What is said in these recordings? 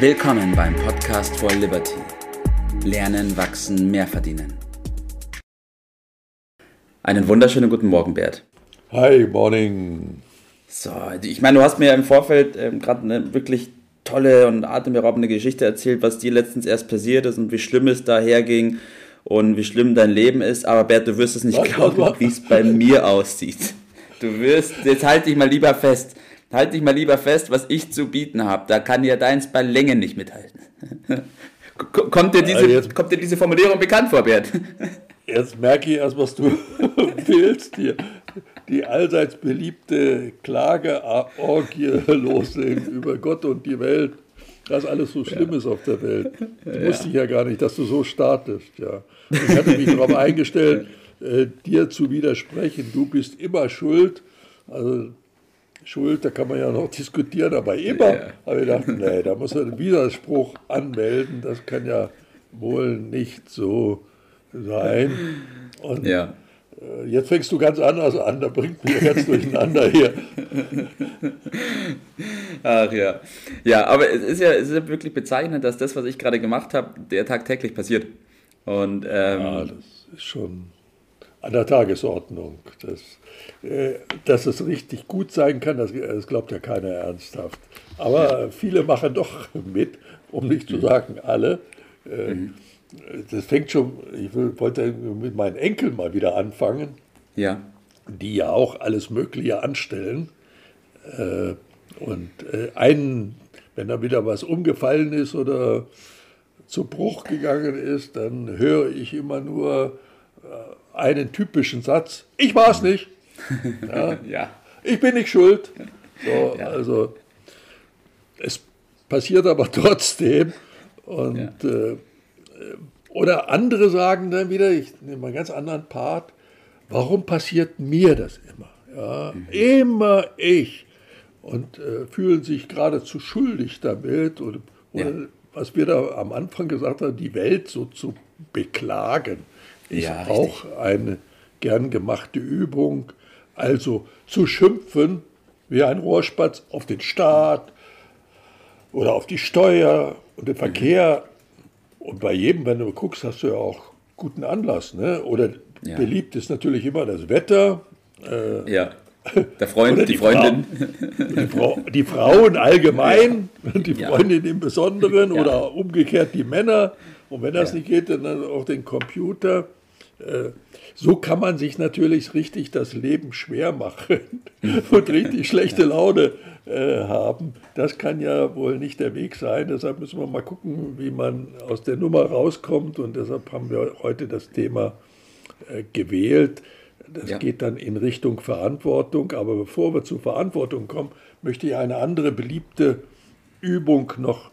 Willkommen beim Podcast for Liberty. Lernen, wachsen, mehr verdienen. Einen wunderschönen guten Morgen, Bert. Hi, morning. So, ich meine, du hast mir im Vorfeld ähm, gerade eine wirklich tolle und atemberaubende Geschichte erzählt, was dir letztens erst passiert ist und wie schlimm es daherging und wie schlimm dein Leben ist. Aber Bert, du wirst es nicht was, glauben, wie es bei mir aussieht. Du wirst, jetzt halt dich mal lieber fest. Halt dich mal lieber fest, was ich zu bieten habe. Da kann ja deins bei Länge nicht mithalten. kommt, dir diese, jetzt, kommt dir diese Formulierung bekannt vor, Bert? Jetzt merke ich erst, was du willst hier. Die allseits beliebte Klageorgie loslegen über Gott und die Welt. dass alles so schlimm ja. ist auf der Welt. Das ja. wusste ich ja gar nicht, dass du so startest. Ja. Ich hatte mich darauf eingestellt, äh, dir zu widersprechen. Du bist immer schuld. Also Schuld, da kann man ja noch diskutieren, aber immer ja. habe ich gedacht, nee, da muss er einen Widerspruch anmelden, das kann ja wohl nicht so sein. Und ja. Äh, jetzt fängst du ganz anders an, da bringt mich ganz durcheinander hier. Ach ja. Ja, aber es ist ja, es ist ja wirklich bezeichnend, dass das, was ich gerade gemacht habe, der tagtäglich passiert. Und, ähm, ja, das ist schon an der Tagesordnung. Das, äh, dass es richtig gut sein kann, das, das, glaubt ja keiner ernsthaft. Aber viele machen doch mit, um nicht zu mhm. sagen alle. Äh, mhm. Das fängt schon, ich wollte mit meinen Enkeln mal wieder anfangen, ja. die ja auch alles Mögliche anstellen. Äh, und einen, wenn da wieder was umgefallen ist oder zu Bruch gegangen ist, dann höre ich immer nur, einen typischen Satz, ich war es nicht. Ja, ja. Ich bin nicht schuld. So, ja. Also es passiert aber trotzdem. Und, äh, oder andere sagen dann wieder, ich nehme mal einen ganz anderen Part, warum passiert mir das immer? Ja, mhm. Immer ich. Und äh, fühlen sich geradezu schuldig damit. Oder, oder was wir da am Anfang gesagt haben, die Welt so zu beklagen ist ja, auch eine gern gemachte Übung. Also zu schimpfen wie ein Rohrspatz auf den Staat oder auf die Steuer und den mhm. Verkehr. Mhm. Und bei jedem, wenn du guckst, hast du ja auch guten Anlass. Ne? Oder ja. beliebt ist natürlich immer das Wetter. Äh, ja. Der Freund, die, die, Freundin. Frau, die, Frau, die, Frauen allgemein, ja. die Freundin ja. im Besonderen ja. oder umgekehrt die Männer. Und wenn das nicht geht, dann auch den Computer. Äh, so kann man sich natürlich richtig das Leben schwer machen und richtig schlechte Laune äh, haben. Das kann ja wohl nicht der Weg sein. Deshalb müssen wir mal gucken, wie man aus der Nummer rauskommt. Und deshalb haben wir heute das Thema äh, gewählt. Das ja. geht dann in Richtung Verantwortung. Aber bevor wir zur Verantwortung kommen, möchte ich eine andere beliebte Übung noch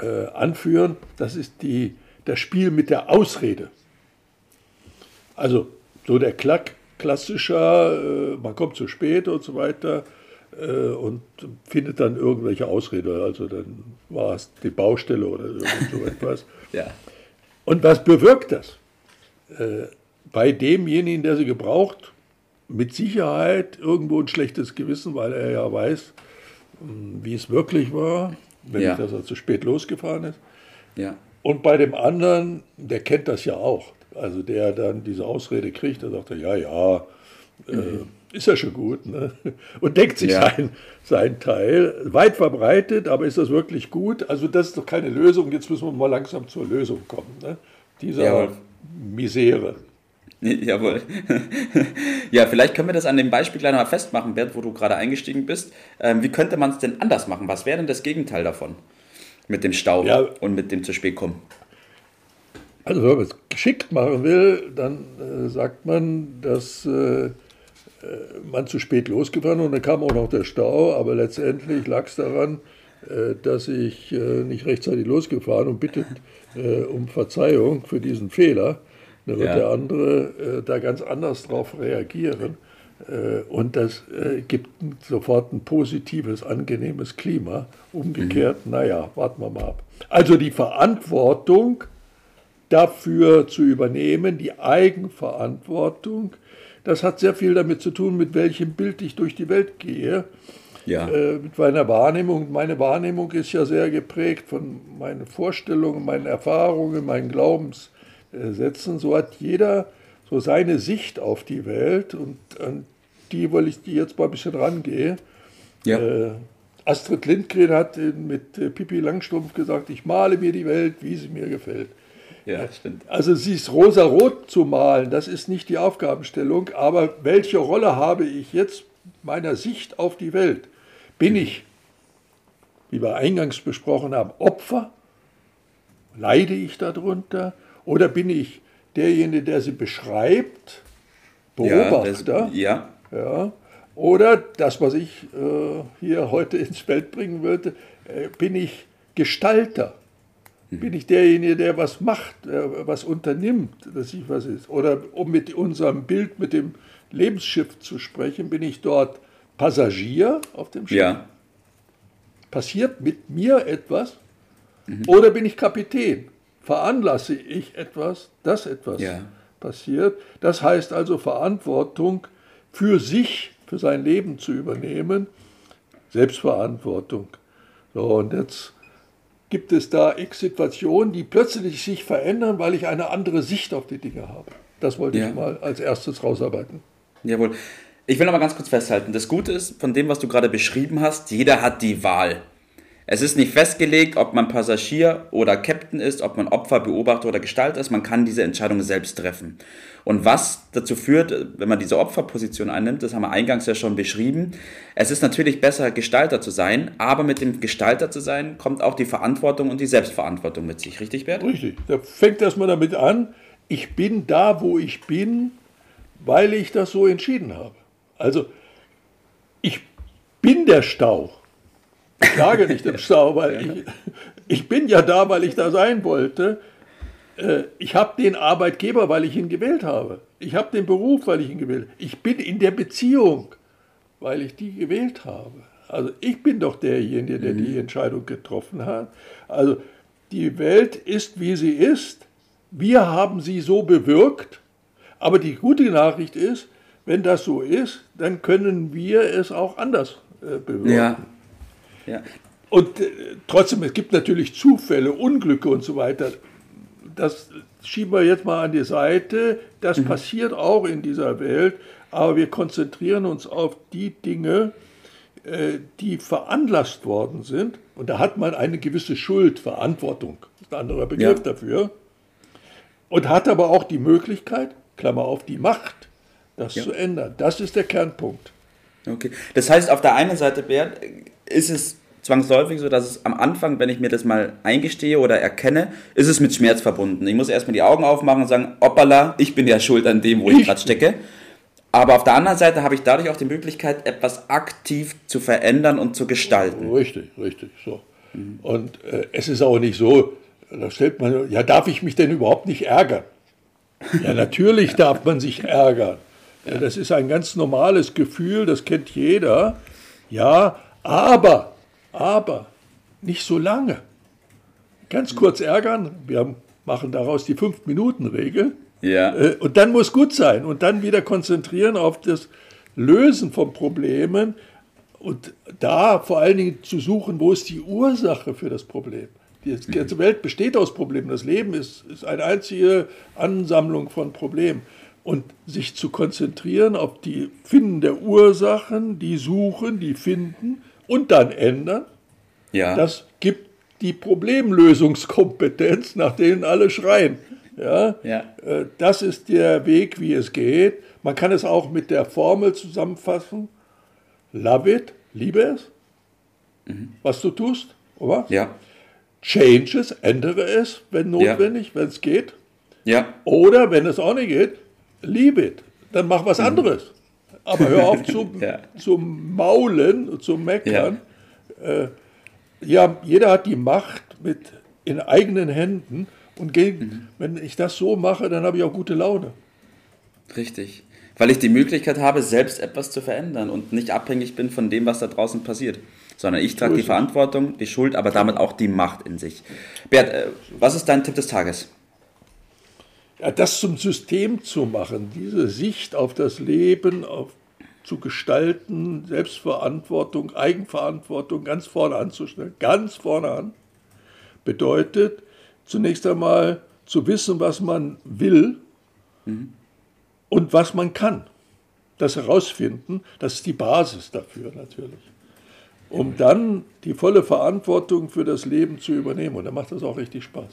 äh, anführen. Das ist die, das Spiel mit der Ausrede. Also so der Klack, klassischer, äh, man kommt zu spät und so weiter äh, und findet dann irgendwelche Ausrede. Also dann war es die Baustelle oder so etwas. ja. Und was bewirkt das? Äh, bei demjenigen, der sie gebraucht, mit Sicherheit irgendwo ein schlechtes Gewissen, weil er ja weiß, hm, wie es wirklich war, wenn ja. dass er zu spät losgefahren ist. Ja. Und bei dem anderen, der kennt das ja auch. Also der dann diese Ausrede kriegt, der sagt er, ja, ja, äh, mhm. ist ja schon gut. Ne? Und denkt sich ja. sein, sein Teil. Weit verbreitet, aber ist das wirklich gut? Also das ist doch keine Lösung. Jetzt müssen wir mal langsam zur Lösung kommen. Ne? Dieser Jawohl. Misere. Jawohl. ja, vielleicht können wir das an dem Beispiel gleich noch mal festmachen, Bert, wo du gerade eingestiegen bist. Ähm, wie könnte man es denn anders machen? Was wäre denn das Gegenteil davon? Mit dem Stau ja. und mit dem zu spät kommen? Also wenn man es geschickt machen will, dann äh, sagt man, dass äh, äh, man zu spät losgefahren und dann kam auch noch der Stau, aber letztendlich lag es daran, äh, dass ich äh, nicht rechtzeitig losgefahren und bittet äh, um Verzeihung für diesen Fehler. Dann wird ja. der andere da ganz anders drauf reagieren. Und das gibt sofort ein positives, angenehmes Klima. Umgekehrt, mhm. naja, warten wir mal ab. Also die Verantwortung dafür zu übernehmen, die Eigenverantwortung. Das hat sehr viel damit zu tun, mit welchem Bild ich durch die Welt gehe. ja. äh, mit meiner Wahrnehmung. Meine Wahrnehmung ist ja sehr geprägt von meinen Vorstellungen, meinen Erfahrungen, meinen Glaubenssätzen. So hat jeder so seine Sicht auf die Welt und an die, weil ich die jetzt mal ein bisschen rangehe. Ja. Äh, Astrid Lindgren hat mit äh, Pippi Langstrumpf gesagt, ich male mir die Welt, wie sie mir gefällt. Ja, stimmt. Also sie ist rosa-rot zu malen, das ist nicht die Aufgabenstellung, aber welche Rolle habe ich jetzt meiner Sicht auf die Welt? Bin ich, wie wir eingangs besprochen haben, Opfer? Leide ich darunter? Oder bin ich derjenige, der sie beschreibt, Beobachter? Ja. Das, ja. ja. Oder das, was ich äh, hier heute ins Feld bringen würde, äh, bin ich Gestalter? Mhm. Bin ich derjenige, der was macht, äh, was unternimmt, dass ich was ist? Oder um mit unserem Bild, mit dem Lebensschiff zu sprechen, bin ich dort Passagier auf dem Schiff? Ja. Passiert mit mir etwas? Mhm. Oder bin ich Kapitän? Veranlasse ich etwas, dass etwas ja. passiert? Das heißt also Verantwortung für sich für sein Leben zu übernehmen. Selbstverantwortung. So, und jetzt gibt es da x Situationen, die plötzlich sich verändern, weil ich eine andere Sicht auf die Dinge habe. Das wollte ja. ich mal als erstes rausarbeiten. Jawohl. Ich will noch mal ganz kurz festhalten. Das Gute ist, von dem, was du gerade beschrieben hast, jeder hat die Wahl. Es ist nicht festgelegt, ob man Passagier oder Captain ist, ob man Opfer, Beobachter oder Gestalter ist. Man kann diese Entscheidung selbst treffen. Und was dazu führt, wenn man diese Opferposition einnimmt, das haben wir eingangs ja schon beschrieben. Es ist natürlich besser, Gestalter zu sein, aber mit dem Gestalter zu sein, kommt auch die Verantwortung und die Selbstverantwortung mit sich. Richtig, Bert? Richtig. Da fängt erstmal damit an, ich bin da, wo ich bin, weil ich das so entschieden habe. Also, ich bin der Stau. Ich lag nicht im Stau, weil ich, ich bin ja da, weil ich da sein wollte. Äh, ich habe den Arbeitgeber, weil ich ihn gewählt habe. Ich habe den Beruf, weil ich ihn gewählt habe. Ich bin in der Beziehung, weil ich die gewählt habe. Also ich bin doch derjenige, der mhm. die Entscheidung getroffen hat. Also die Welt ist, wie sie ist. Wir haben sie so bewirkt. Aber die gute Nachricht ist, wenn das so ist, dann können wir es auch anders äh, bewirken. Ja. Ja. Und äh, trotzdem, es gibt natürlich Zufälle, Unglücke und so weiter. Das schieben wir jetzt mal an die Seite. Das mhm. passiert auch in dieser Welt. Aber wir konzentrieren uns auf die Dinge, äh, die veranlasst worden sind. Und da hat man eine gewisse Schuld, Verantwortung, ist ein anderer Begriff ja. dafür. Und hat aber auch die Möglichkeit, Klammer auf, die Macht, das ja. zu ändern. Das ist der Kernpunkt. Okay. Das heißt, auf der einen Seite, Bert, ist es zwangsläufig so, dass es am Anfang, wenn ich mir das mal eingestehe oder erkenne, ist es mit Schmerz verbunden. Ich muss erstmal die Augen aufmachen und sagen, hoppala, ich bin ja schuld an dem, wo ich gerade stecke. Aber auf der anderen Seite habe ich dadurch auch die Möglichkeit, etwas aktiv zu verändern und zu gestalten. Richtig, richtig, so. Mhm. Und äh, es ist auch nicht so, da stellt man, ja, darf ich mich denn überhaupt nicht ärgern? Ja, natürlich darf man sich ärgern. Ja, das ist ein ganz normales Gefühl, das kennt jeder. Ja, aber, aber nicht so lange. Ganz kurz ärgern, wir machen daraus die Fünf-Minuten-Regel. Ja. Äh, und dann muss gut sein und dann wieder konzentrieren auf das Lösen von Problemen und da vor allen Dingen zu suchen, wo ist die Ursache für das Problem. Die ganze mhm. Welt besteht aus Problemen. Das Leben ist, ist eine einzige Ansammlung von Problemen. Und sich zu konzentrieren auf die Finden der Ursachen, die suchen, die finden und dann ändern, ja. das gibt die Problemlösungskompetenz, nach denen alle schreien. Ja? ja? Äh, das ist der Weg, wie es geht. Man kann es auch mit der Formel zusammenfassen. Love it, liebe es, mhm. was du tust, oder? Ja. Change es, ändere es, wenn notwendig, ja. wenn es geht. Ja. Oder wenn es auch nicht geht, liebe it, dann mach was mhm. anderes. Aber hör auf zu, ja. zu maulen, zu meckern. Ja. Äh, ja, jeder hat die Macht mit in eigenen Händen. Und gegen, mhm. wenn ich das so mache, dann habe ich auch gute Laune. Richtig. Weil ich die Möglichkeit habe, selbst etwas zu verändern und nicht abhängig bin von dem, was da draußen passiert. Sondern ich trage die Verantwortung, die Schuld, aber damit auch die Macht in sich. Bert, äh, was ist dein Tipp des Tages? Das zum System zu machen, diese Sicht auf das Leben, auf zu gestalten, Selbstverantwortung, Eigenverantwortung ganz vorne anzustellen, ganz vorne an, bedeutet zunächst einmal zu wissen, was man will mhm. und was man kann. Das herausfinden, das ist die Basis dafür natürlich. Um dann die volle Verantwortung für das Leben zu übernehmen. Und dann macht das auch richtig Spaß.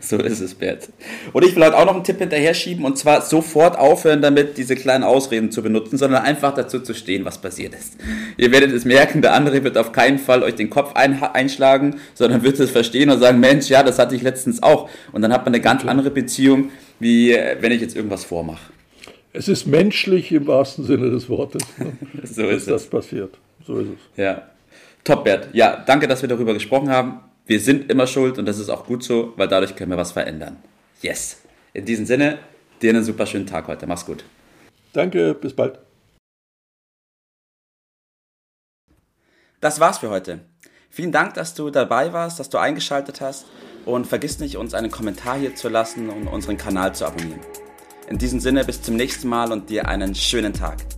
So ist es, Bert. Und ich will heute auch noch einen Tipp hinterher schieben und zwar sofort aufhören damit, diese kleinen Ausreden zu benutzen, sondern einfach dazu zu stehen, was passiert ist. Ihr werdet es merken, der andere wird auf keinen Fall euch den Kopf ein, einschlagen, sondern wird es verstehen und sagen, Mensch, ja, das hatte ich letztens auch. Und dann hat man eine ganz andere Beziehung, wie äh, wenn ich jetzt irgendwas vormache. Es ist menschlich im wahrsten Sinne des Wortes, ne? so ist dass das passiert. So ist es. Ja. Top, Bert. Ja, danke, dass wir darüber gesprochen haben. Wir sind immer schuld und das ist auch gut so, weil dadurch können wir was verändern. Yes. In diesem Sinne, dir einen super schönen Tag heute. Mach's gut. Danke, bis bald. Das war's für heute. Vielen Dank, dass du dabei warst, dass du eingeschaltet hast und vergiss nicht, uns einen Kommentar hier zu lassen und unseren Kanal zu abonnieren. In diesem Sinne, bis zum nächsten Mal und dir einen schönen Tag.